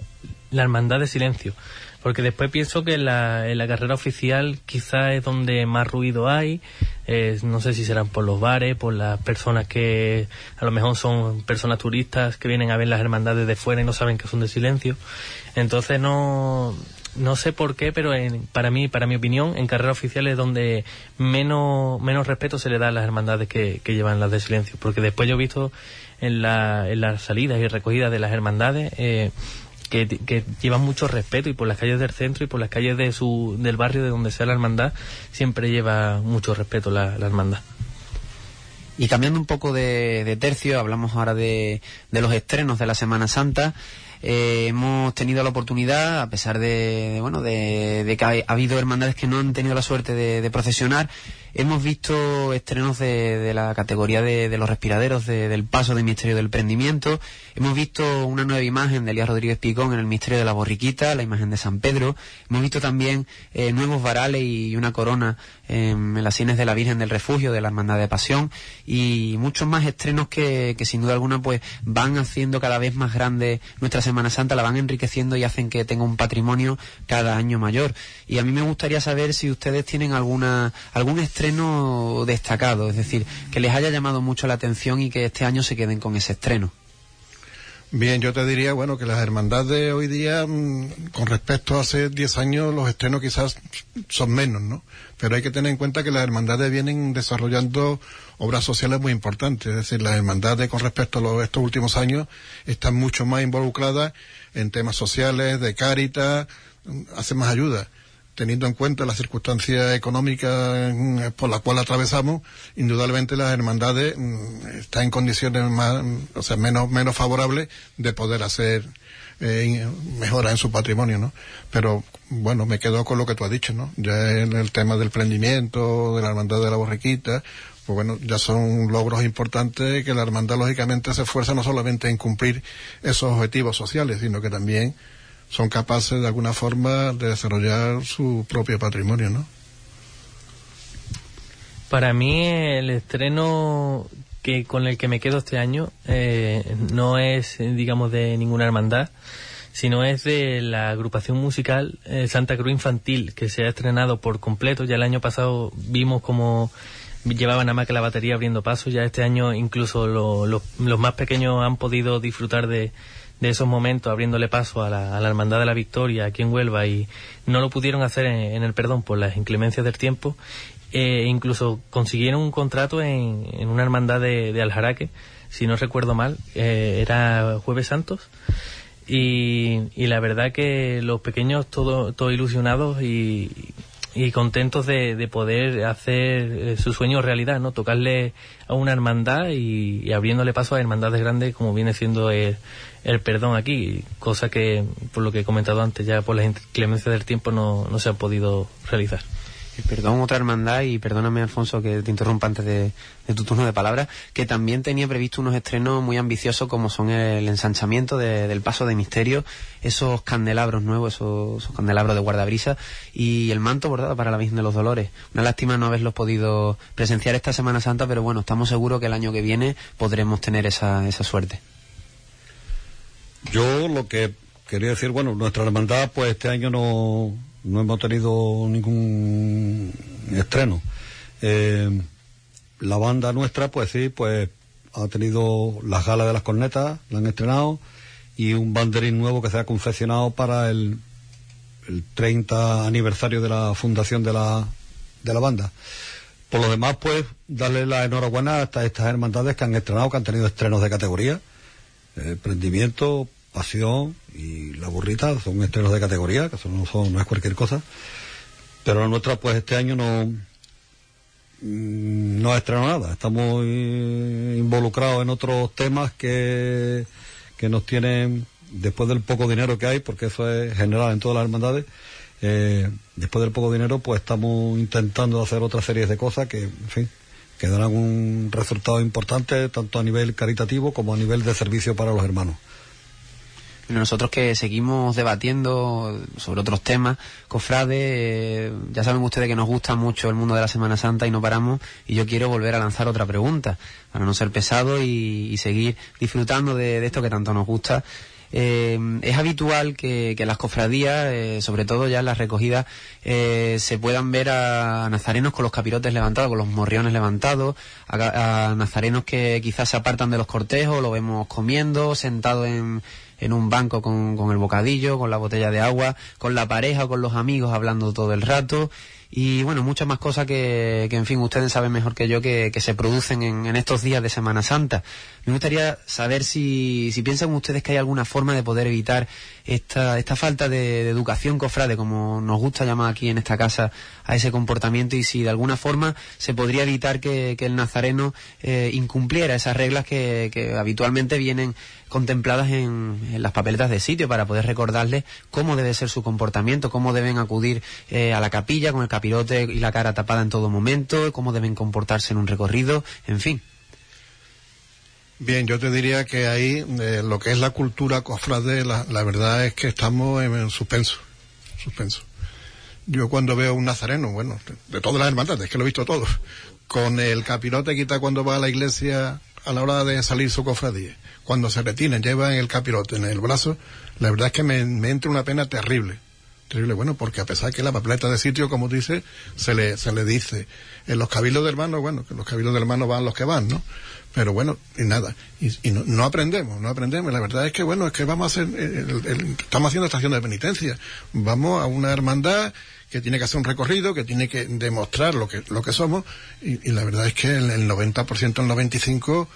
la hermandad de silencio. Porque después pienso que la, en la carrera oficial quizá es donde más ruido hay. Eh, no sé si serán por los bares, por las personas que a lo mejor son personas turistas que vienen a ver las hermandades de fuera y no saben que son de silencio. Entonces no, no sé por qué, pero en, para mí, para mi opinión, en carrera oficial es donde menos, menos respeto se le da a las hermandades que llevan las de silencio. Porque después yo he visto en, la, en las salidas y recogidas de las hermandades eh, que, llevan mucho respeto y por las calles del centro y por las calles de su, del barrio de donde sea la hermandad siempre lleva mucho respeto la, hermandad. Y cambiando un poco de, de tercio, hablamos ahora de, de, los estrenos de la Semana Santa. Eh, hemos tenido la oportunidad, a pesar de, de bueno, de, que ha, habido hermandades que no han tenido la suerte de procesionar, hemos visto estrenos de, de la categoría de, de los respiraderos de, del paso del Misterio del Prendimiento. Hemos visto una nueva imagen de Elías Rodríguez Picón en el Misterio de la Borriquita, la imagen de San Pedro. Hemos visto también eh, nuevos varales y una corona en las sienes de la Virgen del Refugio de la Hermandad de Pasión y muchos más estrenos que, que sin duda alguna pues van haciendo cada vez más grande nuestra Semana Santa, la van enriqueciendo y hacen que tenga un patrimonio cada año mayor. Y a mí me gustaría saber si ustedes tienen alguna algún estreno destacado, es decir, que les haya llamado mucho la atención y que este año se queden con ese estreno. Bien, yo te diría, bueno, que las hermandades hoy día, mmm, con respecto a hace 10 años, los estrenos quizás son menos, ¿no? Pero hay que tener en cuenta que las hermandades vienen desarrollando obras sociales muy importantes. Es decir, las hermandades con respecto a los, estos últimos años están mucho más involucradas en temas sociales, de cáritas, hacen más ayuda teniendo en cuenta las circunstancias económicas por las cuales atravesamos, indudablemente las hermandades están en condiciones más, o sea, menos, menos favorables de poder hacer eh, mejoras en su patrimonio, ¿no? Pero bueno, me quedo con lo que tú has dicho, ¿no? Ya en el tema del prendimiento, de la hermandad de la borriquita, pues bueno, ya son logros importantes que la hermandad lógicamente se esfuerza no solamente en cumplir esos objetivos sociales, sino que también son capaces de alguna forma de desarrollar su propio patrimonio, ¿no? Para mí el estreno que con el que me quedo este año eh, no es, digamos, de ninguna hermandad, sino es de la agrupación musical eh, Santa Cruz Infantil, que se ha estrenado por completo. Ya el año pasado vimos como llevaban nada más que la batería abriendo paso, ya este año incluso lo, lo, los más pequeños han podido disfrutar de, de esos momentos abriéndole paso a la, a la, Hermandad de la Victoria aquí en Huelva y no lo pudieron hacer en, el perdón por las inclemencias del tiempo. Eh, incluso consiguieron un contrato en, en una hermandad de, de, Aljaraque, si no recuerdo mal, eh, era Jueves Santos. Y, y la verdad que los pequeños todos todo ilusionados y, y contentos de, de poder hacer eh, su sueño realidad, ¿no? Tocarle a una hermandad y, y abriéndole paso a hermandades grandes como viene siendo el, el perdón aquí, cosa que, por lo que he comentado antes, ya por la inclemencia del tiempo no, no se ha podido realizar. Perdón, otra hermandad, y perdóname, Alfonso, que te interrumpa antes de, de tu turno de palabra, que también tenía previsto unos estrenos muy ambiciosos como son el ensanchamiento de- del paso de misterio, esos candelabros nuevos, esos, esos candelabros de guardabrisa y el manto bordado para la Virgen de los Dolores. Una lástima no haberlos podido presenciar esta Semana Santa, pero bueno, estamos seguros que el año que viene podremos tener esa, esa suerte. Yo lo que quería decir, bueno, nuestra hermandad, pues este año no, no hemos tenido ningún estreno. Eh, la banda nuestra, pues sí, pues ha tenido las galas de las cornetas, la han estrenado, y un banderín nuevo que se ha confeccionado para el, el 30 aniversario de la fundación de la, de la banda. Por lo demás, pues, darle la enhorabuena a estas, hermandades que han estrenado, que han tenido estrenos de categoría. Eh, Prendimiento, Pasión y La Burrita son estrenos de categoría, que eso no, son, no es cualquier cosa. Pero la nuestra, pues, este año no, mm, no ha estrenado nada. Estamos eh, involucrados en otros temas que, que nos tienen, después del poco dinero que hay, porque eso es general en todas las hermandades, eh, después del poco dinero, pues estamos intentando hacer otra serie de cosas que, en fin, que darán un resultado importante tanto a nivel caritativo como a nivel de servicio para los hermanos. Nosotros que seguimos debatiendo sobre otros temas, cofrade, eh, ya saben ustedes que nos gusta mucho el mundo de la Semana Santa y no paramos, y yo quiero volver a lanzar otra pregunta, para no ser pesado y, seguir disfrutando de, esto que tanto nos gusta. Eh, es habitual que, que las cofradías, eh, sobre todo ya en las recogidas, eh, se puedan ver a nazarenos con los capirotes levantados, con los morriones levantados, a, a nazarenos que quizás se apartan de los cortejos, lo vemos comiendo, sentado en, en un banco con, con el bocadillo, con la botella de agua, con la pareja con los amigos hablando todo el rato y bueno, muchas más cosas que, que en fin, ustedes saben mejor que yo que, que se producen en, en estos días de Semana Santa. Me gustaría saber si, si piensan ustedes que hay alguna forma de poder evitar esta, esta falta de, de educación cofrade, como nos gusta llamar aquí en esta casa a ese comportamiento, y si de alguna forma se podría evitar que, que el nazareno eh, incumpliera esas reglas que, que habitualmente vienen contempladas en, las papeletas de sitio para poder recordarles cómo debe ser su comportamiento, cómo deben acudir eh, a la capilla con el capirote y la cara tapada en todo momento, cómo deben comportarse en un recorrido, en fin. Bien, yo te diría que ahí eh, lo que es la cultura cofrade, la, verdad es que estamos en, en suspenso, suspenso. Yo cuando veo un nazareno, bueno, de, de todas las hermandades, que lo he visto todo, con el capirote quita cuando va a la iglesia a la hora de salir su cofradía, cuando se retienen, llevan el capirote en el brazo, la verdad es que me, entra una pena terrible. Terrible, bueno, porque a pesar que la papeleta de sitio, como dice, se le, se le dice. En los cabildos de hermanos, bueno, que los cabildos de hermanos van los que van, ¿no? Pero bueno, y nada. Y, no, no, aprendemos, no aprendemos. La verdad es que, bueno, es que vamos a hacer, el, el, estamos haciendo estación de penitencia. Vamos a una hermandad que tiene que hacer un recorrido, que tiene que demostrar lo que, lo que somos, y, y la verdad es que el, el 90%, el 95%,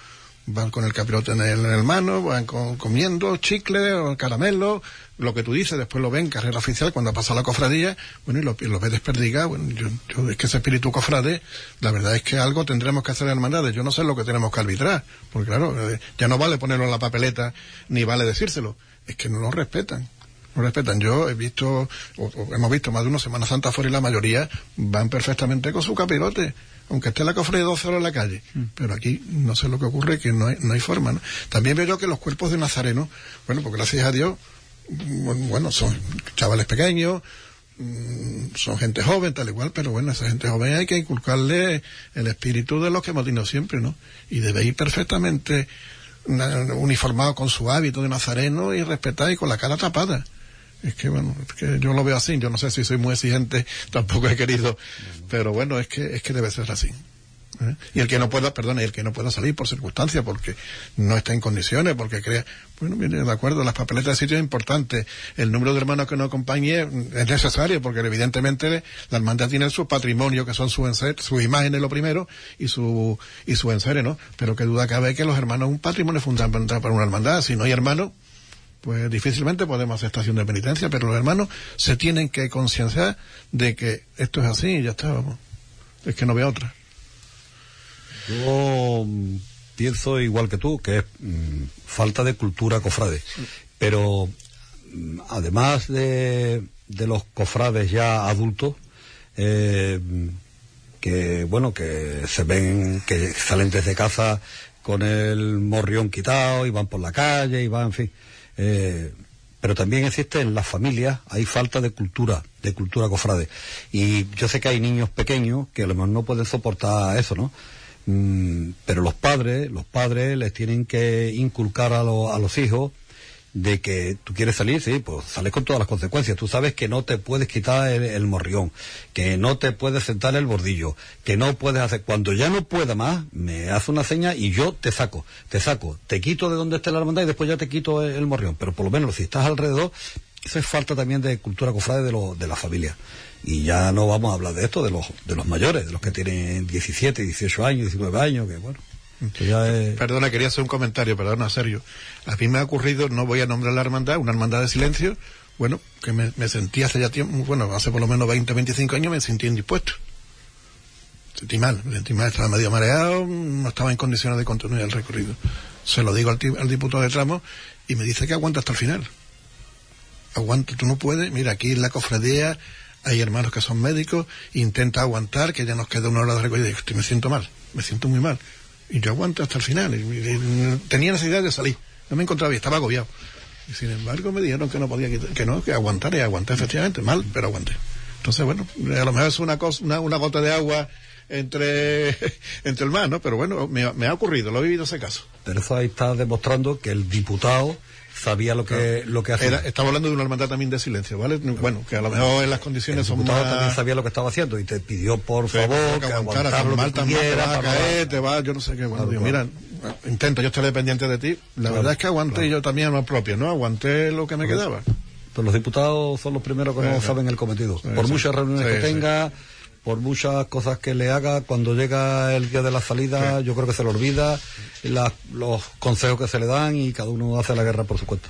van con el capirote en el, en el mano, van con, comiendo chicle o caramelo, lo que tú dices, después lo ven carrera oficial cuando pasa la cofradía, bueno, y lo, y ves desperdigado, bueno, yo, yo, es que ese espíritu cofrade, la verdad es que algo tendremos que hacer en hermandades, yo no sé lo que tenemos que arbitrar, porque claro, eh, ya no vale ponerlo en la papeleta, ni vale decírselo, es que no lo respetan no respetan. Yo he visto, o, o hemos visto más de una Semana Santa fuera y la mayoría van perfectamente con su capirote, aunque esté la cofre de 12 horas en la calle. Mm. Pero aquí no sé lo que ocurre, que no hay, no hay forma. ¿no? También veo yo que los cuerpos de Nazareno, bueno, pues gracias a Dios, bueno, son chavales pequeños, mm, son gente joven, tal igual, pero bueno, esa gente joven hay que inculcarle el espíritu de los que hemos tenido siempre, ¿no? Y debe ir perfectamente uniformado con su hábito de nazareno y respetado y con la cara tapada es que bueno, es que yo lo veo así, yo no sé si soy muy exigente, [LAUGHS] tampoco he querido, pero bueno, es que, es que debe ser así. ¿eh? Y el que no pueda, perdón, el que no pueda salir por circunstancias, porque no está en condiciones, porque crea, bueno, mire, de acuerdo, las papeletas de sitio es importante, el número de hermanos que nos acompañe es necesario, porque evidentemente la hermandad tiene su patrimonio, que son su enser, su imagen es lo primero, y su, y su ensere, ¿no? Pero que duda cabe que los hermanos, un patrimonio fundamental para una hermandad, si no hay hermanos, pues difícilmente podemos hacer estación de penitencia, pero los hermanos se tienen que concienciar de que esto es así y ya está, vamos. Es que no veo otra. Yo mm, pienso igual que tú, que es mm, falta de cultura cofrade. Pero mm, además de, de los cofrades ya adultos, eh, que bueno, que se ven, que salen desde casa con el morrión quitado y van por la calle y van, en fin. Eh, pero también existe en las familias, hay falta de cultura, de cultura cofrade. Y yo sé que hay niños pequeños que a lo mejor no pueden soportar eso, ¿no? Mm, pero los padres, los padres les tienen que inculcar a, lo- a los hijos de que tú quieres salir, sí, pues sales con todas las consecuencias. Tú sabes que no te puedes quitar el, morrión, que no te puedes sentar el bordillo, que no puedes hacer. Cuando ya no pueda más, me hace una seña y yo te saco, te saco, te quito de donde esté la hermandad y después ya te quito el, el morrión. Pero por lo menos si estás alrededor, eso es falta también de cultura cofrade de, lo- de la familia. Y ya no vamos a hablar de esto, de los, de los mayores, de los que tienen 17, 18 años, 19 años, que bueno. Que ya es- Perdona, quería hacer un comentario, perdona, Sergio. A mí me ha ocurrido, no voy a nombrar la hermandad, una hermandad de silencio, bueno, que me, me sentí hace ya tiempo, bueno, hace por lo menos 20, 25 años me sentí indispuesto. Sentí mal, me sentí mal, estaba medio mareado, no estaba en condiciones de continuar el recorrido. Se lo digo al, al diputado de tramo y me dice que aguanta hasta el final. Aguanta, tú no puedes, mira, aquí en la cofradía hay hermanos que son médicos, intenta aguantar, que ya nos queda una hora de recorrido. Y digo, "Hostia, me siento mal, me siento muy mal. Y yo aguanto hasta el final. Tenía necesidad de salir. No me encontraba bien, estaba agobiado. Y sin embargo me dijeron que no podía quitar- que no, que aguantar y aguanté efectivamente, mal, pero aguanté. Entonces, bueno, a lo mejor es una cosa, una, una gota de agua entre, [LAUGHS] entre el mar, ¿no? Pero bueno, me, me ha ocurrido, lo he vivido ese caso. Pero eso ahí está demostrando que el diputado sabía lo que, lo que hacía. Era, estamos hablando de una hermandad también de silencio, ¿vale? Bueno, que a lo mejor en las el condiciones son diputado más... también sabía lo que estaba haciendo y te pidió por favor que que aguantara, que mal, te vas a caer, te vas, yo no sé qué. Bueno, Claro, digo, claro. mira, intento, yo estaré pendiente de ti. La verdad es que aguanté yo también lo propio, ¿no? Aguanté lo que me quedaba. Pero los diputados son los primeros que no saben el cometido. Por muchas reuniones que tenga, por muchas cosas que le haga, cuando llega el día de la salida, yo creo que se le olvida los consejos que se le dan y cada uno hace la guerra por su cuenta.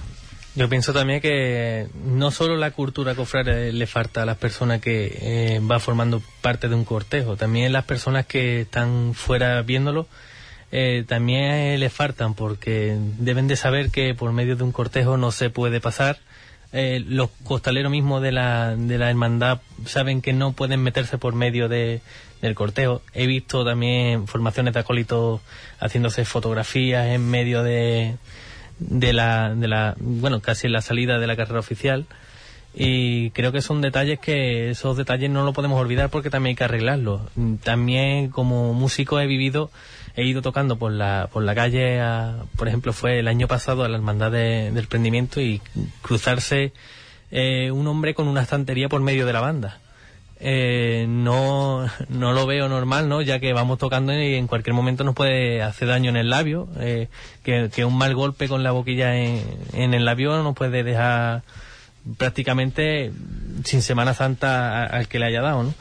Yo pienso también que no solo la cultura cofrade le falta a las personas que eh, va formando parte de un cortejo, también las personas que están fuera viéndolo eh, también le faltan porque deben de saber que por medio de un cortejo no se puede pasar. Eh, los costaleros mismos de la, de la hermandad saben que no pueden meterse por medio de, del cortejo. He visto también formaciones de acólitos haciéndose fotografías en medio de, de la, de la, bueno, casi en la salida de la carrera oficial. Y creo que son detalles que esos detalles no lo podemos olvidar porque también hay que arreglarlos. También como músico he vivido, he ido tocando por la, por la calle, a- por ejemplo, fue el año pasado a la Hermandad de- del Prendimiento y cruzarse eh, un hombre con una estantería por medio de la banda. Eh, no, no lo veo normal, ¿no? Ya que vamos tocando y en cualquier momento nos puede hacer daño en el labio, eh, que, que un mal golpe con la boquilla en, en el labio nos puede dejar prácticamente sin Semana Santa al que le haya dado, ¿no?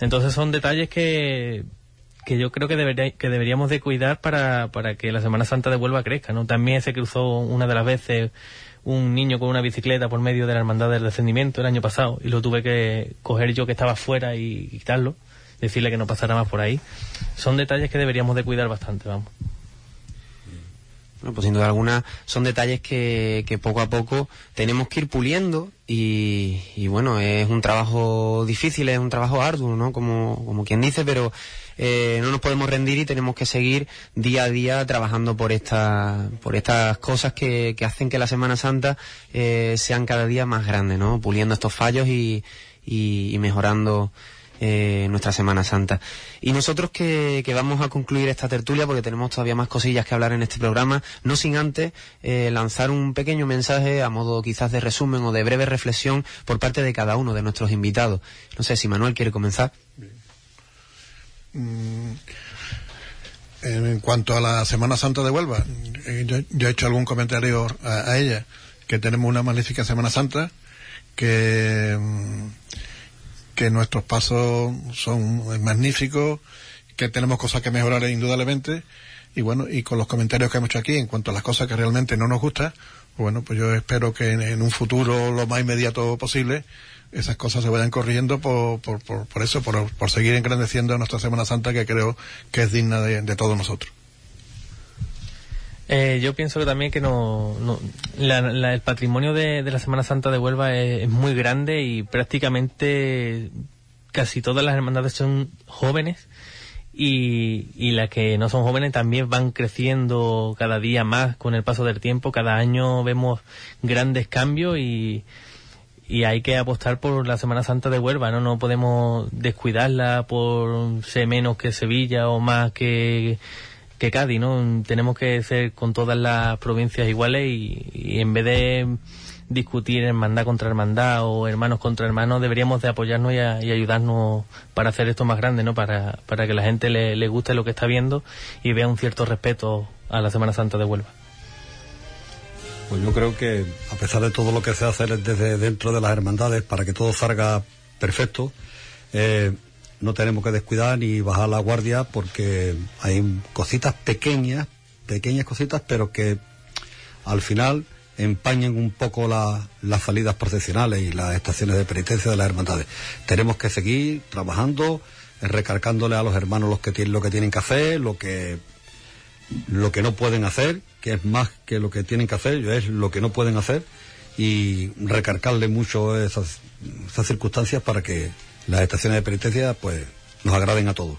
Entonces son detalles que, que yo creo que, debería, que deberíamos de cuidar para, para que la Semana Santa de Huelva crezca, ¿no? También se cruzó una de las veces un niño con una bicicleta por medio de la Hermandad del Descendimiento el año pasado y lo tuve que coger yo que estaba fuera y quitarlo, decirle que no pasara más por ahí. Son detalles que deberíamos de cuidar bastante, vamos. Bueno, pues sin duda alguna son detalles que, poco a poco tenemos que ir puliendo y, y bueno, es un trabajo difícil, es un trabajo arduo, ¿no? Como, como quien dice, pero eh, no nos podemos rendir y tenemos que seguir día a día trabajando por, esta, por estas cosas que, que hacen que la Semana Santa eh, sean cada día más grandes, ¿no? Puliendo estos fallos y, y, mejorando eh, nuestra Semana Santa. Y nosotros que, que vamos a concluir esta tertulia porque tenemos todavía más cosillas que hablar en este programa, no sin antes eh, lanzar un pequeño mensaje a modo quizás de resumen o de breve reflexión por parte de cada uno de nuestros invitados. No sé si Manuel quiere comenzar. Mm, En cuanto a la Semana Santa de Huelva, eh, yo, he hecho algún comentario a, a ella, que tenemos una magnífica Semana Santa, que, mm, que nuestros pasos son magníficos, que tenemos cosas que mejorar indudablemente, y bueno, y con los comentarios que hemos hecho aquí en cuanto a las cosas que realmente no nos gustan, bueno, pues yo espero que en, un futuro lo más inmediato posible esas cosas se vayan corrigiendo por, por, por, eso, por, por, seguir engrandeciendo nuestra Semana Santa que creo que es digna de, todos nosotros. Eh, yo pienso que también que no, el patrimonio de, la Semana Santa de Huelva es, muy grande y prácticamente casi todas las hermandades son jóvenes y, y las que no son jóvenes también van creciendo cada día más con el paso del tiempo. Cada año vemos grandes cambios y, y hay que apostar por la Semana Santa de Huelva, ¿no? No podemos descuidarla por ser menos que Sevilla o más que, que Cádiz, ¿no? Tenemos que ser con todas las provincias iguales y, y en vez de discutir hermandad contra hermandad o hermanos contra hermanos, deberíamos de apoyarnos y, ayudarnos para hacer esto más grande, ¿no? Para, para que la gente le, le guste lo que está viendo y vea un cierto respeto a la Semana Santa de Huelva. Pues yo creo que a pesar de todo lo que se hace desde dentro de las hermandades para que todo salga perfecto, eh, no tenemos que descuidar ni bajar la guardia porque hay cositas pequeñas, pequeñas cositas, pero que al final empañen un poco las salidas procesionales y las estaciones de penitencia de las hermandades. Tenemos que seguir trabajando, recargándole a los hermanos los que tienen, lo que tienen que hacer, lo que, lo que no pueden hacer, que es más que lo que tienen que hacer, es lo que no pueden hacer, y recargarle mucho esas, esas circunstancias para que las estaciones de penitencia pues nos agraden a todos.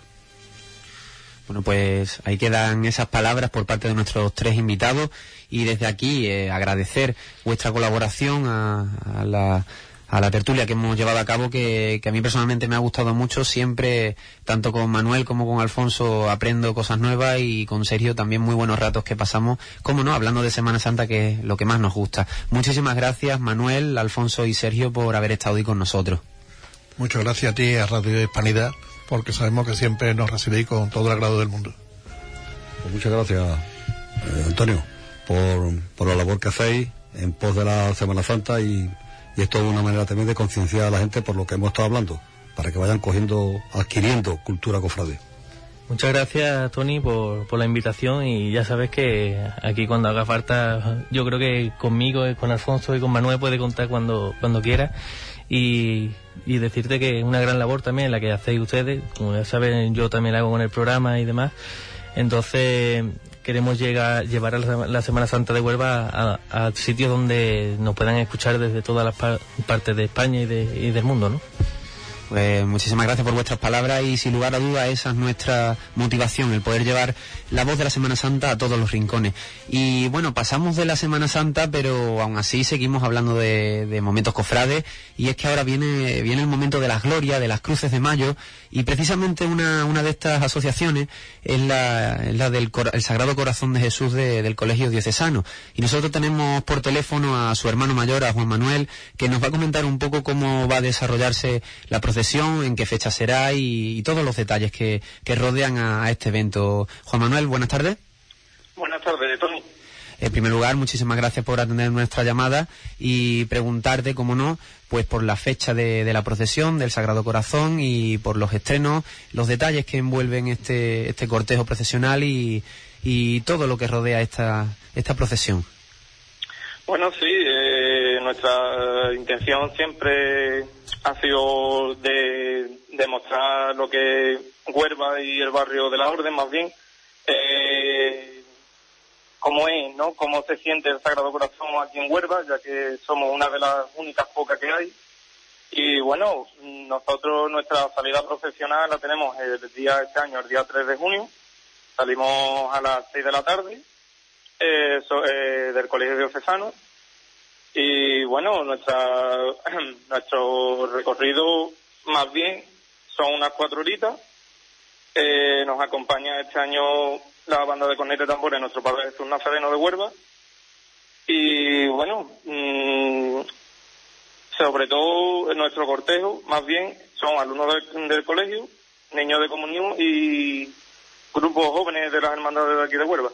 Bueno, pues ahí quedan esas palabras por parte de nuestros tres invitados y desde aquí eh, agradecer vuestra colaboración a, la, a la tertulia que hemos llevado a cabo, que, a mí personalmente me ha gustado mucho. Siempre, tanto con Manuel como con Alfonso, aprendo cosas nuevas y con Sergio también muy buenos ratos que pasamos, como no, hablando de Semana Santa, que es lo que más nos gusta. Muchísimas gracias, Manuel, Alfonso y Sergio, por haber estado hoy con nosotros. Muchas gracias a ti, a Radio Hispanidad, porque sabemos que siempre nos recibís con todo el agrado del mundo. Pues muchas gracias, eh, Antonio por, la labor que hacéis en pos de la Semana Santa y, y esto es una manera también de concienciar a la gente por lo que hemos estado hablando, para que vayan cogiendo, adquiriendo cultura cofrade. Muchas gracias, Tony, por, por, la invitación y ya sabes que aquí cuando haga falta, yo creo que conmigo, con Alfonso y con Manuel puede contar cuando, cuando quiera y, y decirte que es una gran labor también la que hacéis ustedes, como ya saben, yo también la hago con el programa y demás. Entonces, queremos llegar, llevar a la, Semana Santa de Huelva a, sitios donde nos puedan escuchar desde todas las partes de España y, de, y del mundo, ¿no? Pues muchísimas gracias por vuestras palabras y sin lugar a duda esa es nuestra motivación, el poder llevar la voz de la Semana Santa a todos los rincones. Y bueno, pasamos de la Semana Santa, pero aún así seguimos hablando de, momentos cofrades y es que ahora viene, viene el momento de las glorias, de las cruces de mayo y precisamente una, una de estas asociaciones es la, la del el Sagrado Corazón de Jesús del Colegio Diocesano. Y nosotros tenemos por teléfono a su hermano mayor, a Juan Manuel, que nos va a comentar un poco cómo va a desarrollarse la procesión, en qué fecha será y, todos los detalles que, que rodean a, este evento. Juan Manuel, buenas tardes. Buenas tardes, Tony. En primer lugar, muchísimas gracias por atender nuestra llamada y preguntarte, como no, pues por la fecha de, la procesión del Sagrado Corazón y por los estrenos, los detalles que envuelven este, este cortejo procesional y, todo lo que rodea esta, esta procesión. Bueno, sí, eh, nuestra intención siempre ha sido de demostrar lo que Huerva y el barrio de la Orden, más bien, eh, cómo es, ¿no? Cómo se siente el Sagrado Corazón aquí en Huerva, ya que somos una de las únicas pocas que hay. Y bueno, nosotros nuestra salida profesional la tenemos el día este año, el día 3 de junio. Salimos a las 6 de la tarde eh, eh, del Colegio Diocesano. Y bueno, nuestra, [CLEARS THROAT] nuestro recorrido más bien son unas cuatro horitas. Eh, nos acompaña este año la banda de cornetas de tambores, nuestro Padre Jesús Nazareno de Huerva. Y bueno, mm, sobre todo en nuestro cortejo, más bien, son alumnos del, colegio, niños de comunión y grupos jóvenes de las hermandades de aquí de Huerva.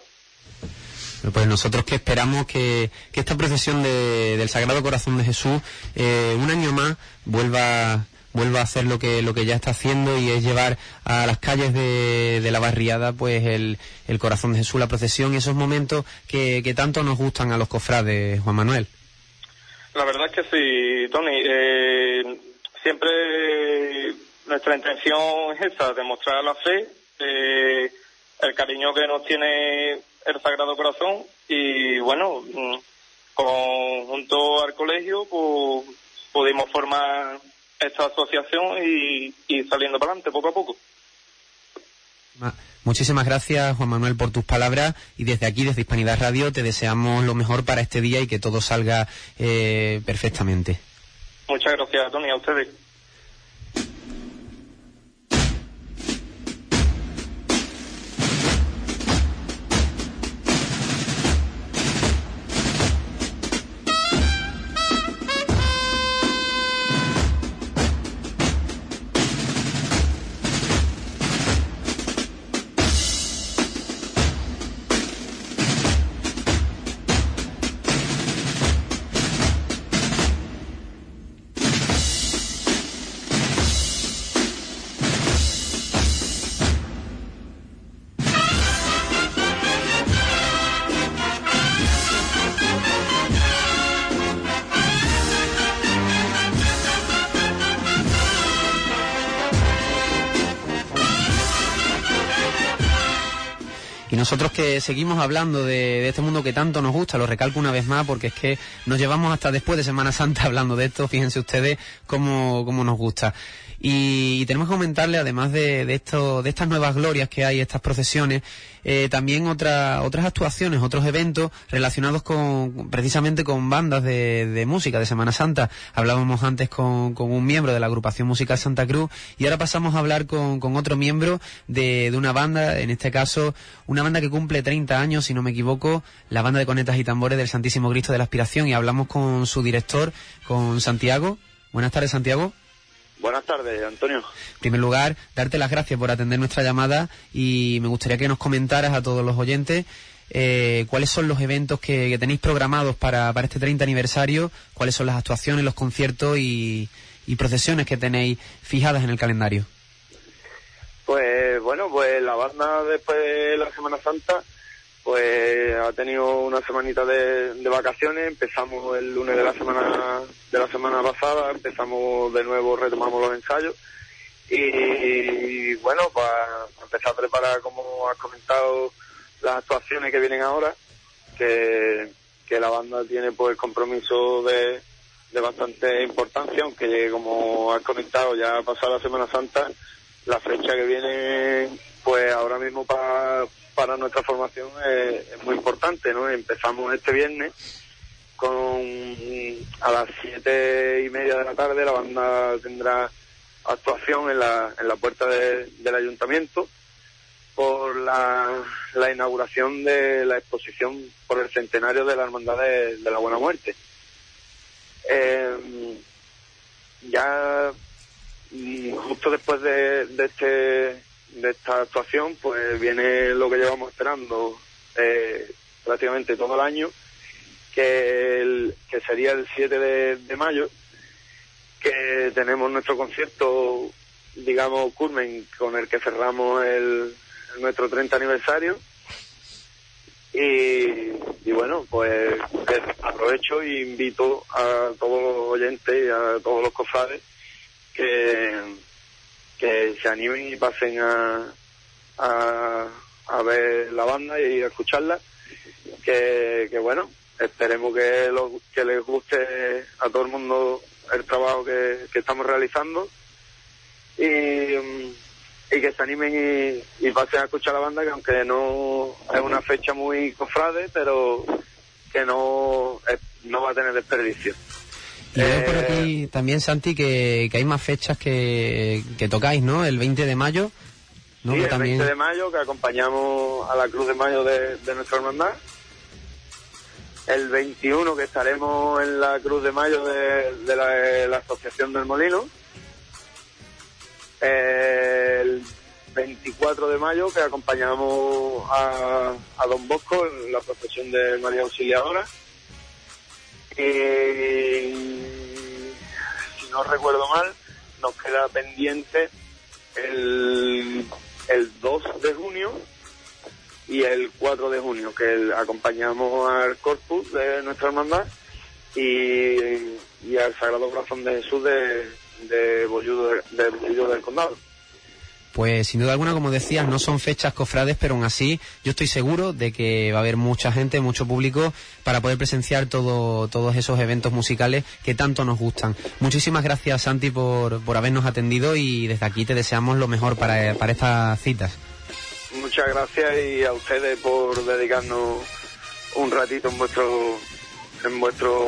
Pues nosotros que esperamos que, esta procesión del Sagrado Corazón de Jesús eh, un año más vuelva vuelva a hacer lo que, lo que ya está haciendo y es llevar a las calles de, de la barriada pues el, el corazón de Jesús, la procesión y esos momentos que, que tanto nos gustan a los cofrades, Juan Manuel. La verdad es que sí, Tony. Eh, siempre nuestra intención es esa, demostrar la fe, eh, el cariño que nos tiene el Sagrado Corazón y bueno, mm, con, junto al colegio pues, pudimos formar esta asociación y, y saliendo para adelante poco a poco. Ma- Muchísimas gracias, Juan Manuel, por tus palabras y desde aquí, desde Hispanidad Radio, te deseamos lo mejor para este día y que todo salga eh, perfectamente. Muchas gracias, Tony, a ustedes. Nosotros que seguimos hablando de, este mundo que tanto nos gusta, lo recalco una vez más porque es que nos llevamos hasta después de Semana Santa [LAUGHS] hablando de esto, fíjense ustedes cómo, cómo nos gusta. Y, tenemos que comentarle, además de, de, esto, de estas nuevas glorias que hay, estas procesiones, eh, también otra, otras actuaciones, otros eventos relacionados con, precisamente con bandas de, de música de Semana Santa. Hablábamos antes con, con un miembro de la agrupación musical Santa Cruz y ahora pasamos a hablar con, con otro miembro de, de una banda, en este caso una banda que cumple 30 años, si no me equivoco, la banda de conetas y tambores del Santísimo Cristo de la Aspiración y hablamos con su director, con Santiago. Buenas tardes, Santiago. Buenas tardes, Antonio. En primer lugar, darte las gracias por atender nuestra llamada y me gustaría que nos comentaras a todos los oyentes eh, cuáles son los eventos que, que tenéis programados para, para este 30 aniversario, cuáles son las actuaciones, los conciertos y, y procesiones que tenéis fijadas en el calendario. Pues bueno, pues la banda después de la Semana Santa pues ha tenido una semanita de, de vacaciones, empezamos el lunes de la semana de la semana pasada, empezamos de nuevo, retomamos los ensayos. Y, bueno, para empezar a preparar, como has comentado, las actuaciones que vienen ahora, que, que la banda tiene pues compromiso de, de bastante importancia, aunque como has comentado ya ha pasado la Semana Santa, la fecha que viene pues ahora mismo para para nuestra formación es, muy importante, ¿no? Empezamos este viernes con a las siete y media de la tarde la banda tendrá actuación en la, en la puerta de, del ayuntamiento por la, la, inauguración de la exposición por el centenario de la Hermandad de, la Buena Muerte. Eh, ya justo después de, de este de esta actuación, pues viene lo que llevamos esperando eh, prácticamente todo el año, que, el, que sería el 7 de, de, mayo, que tenemos nuestro concierto, digamos, Curmen, con el que cerramos el, nuestro 30 aniversario. Y, y, bueno, pues aprovecho e invito a todos los oyentes y a todos los cofrades que que se animen y pasen a, a, a, ver la banda y a escucharla. Que, que bueno, esperemos que, lo, que les guste a todo el mundo el trabajo que, que estamos realizando y, y, que se animen y, y, pasen a escuchar la banda, que aunque no es una fecha muy cofrade, pero que no, no va a tener desperdicio. Y veo por aquí también, Santi, que, que hay más fechas que, que, tocáis, ¿no? El 20 de mayo. ¿no? Sí, el también... 20 de mayo, que acompañamos a la Cruz de Mayo de, de, nuestra hermandad. El 21, que estaremos en la Cruz de Mayo de, de la, de la Asociación del Molino. El 24 de mayo, que acompañamos a, a Don Bosco en la procesión de María Auxiliadora. Y, si no recuerdo mal, nos queda pendiente el, el 2 de junio y el 4 de junio, que acompañamos al Corpus de nuestra hermandad y, y al Sagrado Corazón de Jesús de, de Bolludo, de Bolludo del Condado. Pues sin duda alguna, como decías, no son fechas cofrades, pero aún así yo estoy seguro de que va a haber mucha gente, mucho público para poder presenciar todo, todos esos eventos musicales que tanto nos gustan. Muchísimas gracias, Santi, por, por habernos atendido y desde aquí te deseamos lo mejor para, para estas citas. Muchas gracias y a ustedes por dedicarnos un ratito en vuestro en vuestro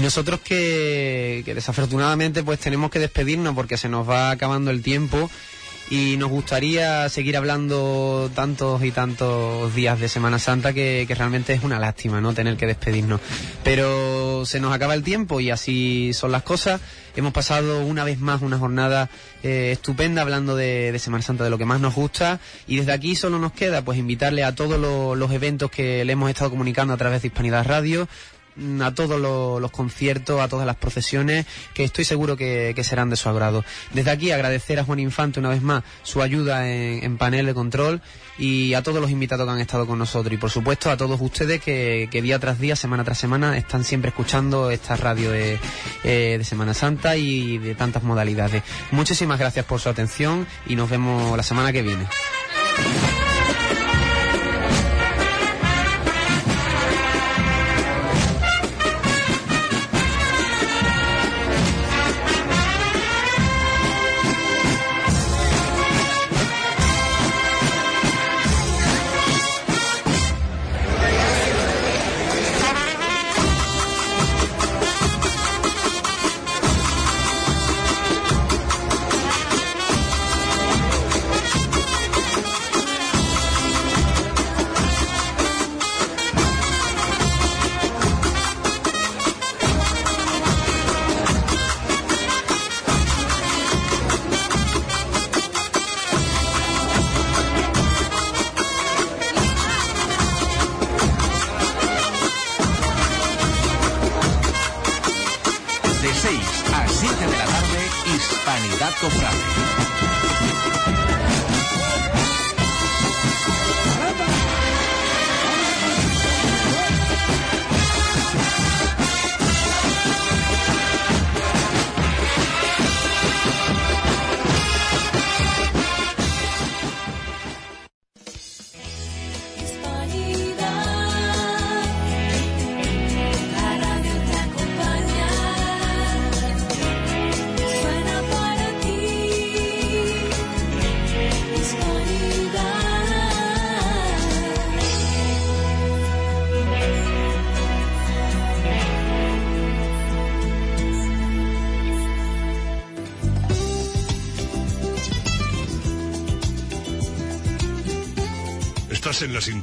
Y nosotros que, desafortunadamente pues tenemos que despedirnos porque se nos va acabando el tiempo y nos gustaría seguir hablando tantos y tantos días de Semana Santa que, realmente es una lástima no tener que despedirnos. Pero se nos acaba el tiempo y así son las cosas. Hemos pasado una vez más una jornada eh, estupenda hablando de, Semana Santa, de lo que más nos gusta y desde aquí solo nos queda pues invitarle a todos lo- los eventos que le hemos estado comunicando a través de Hispanidad Radio a todos lo- los conciertos, a todas las procesiones, que estoy seguro que, serán de su agrado. Desde aquí agradecer a Juan Infante una vez más su ayuda en, panel de control y a todos los invitados que han estado con nosotros y por supuesto a todos ustedes que, que día tras día, semana tras semana están siempre escuchando esta radio de, eh, de Semana Santa y de tantas modalidades. Muchísimas gracias por su atención y nos vemos la semana que viene.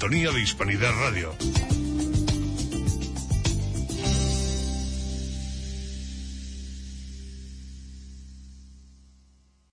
Sintonía de Hispanidad Radio.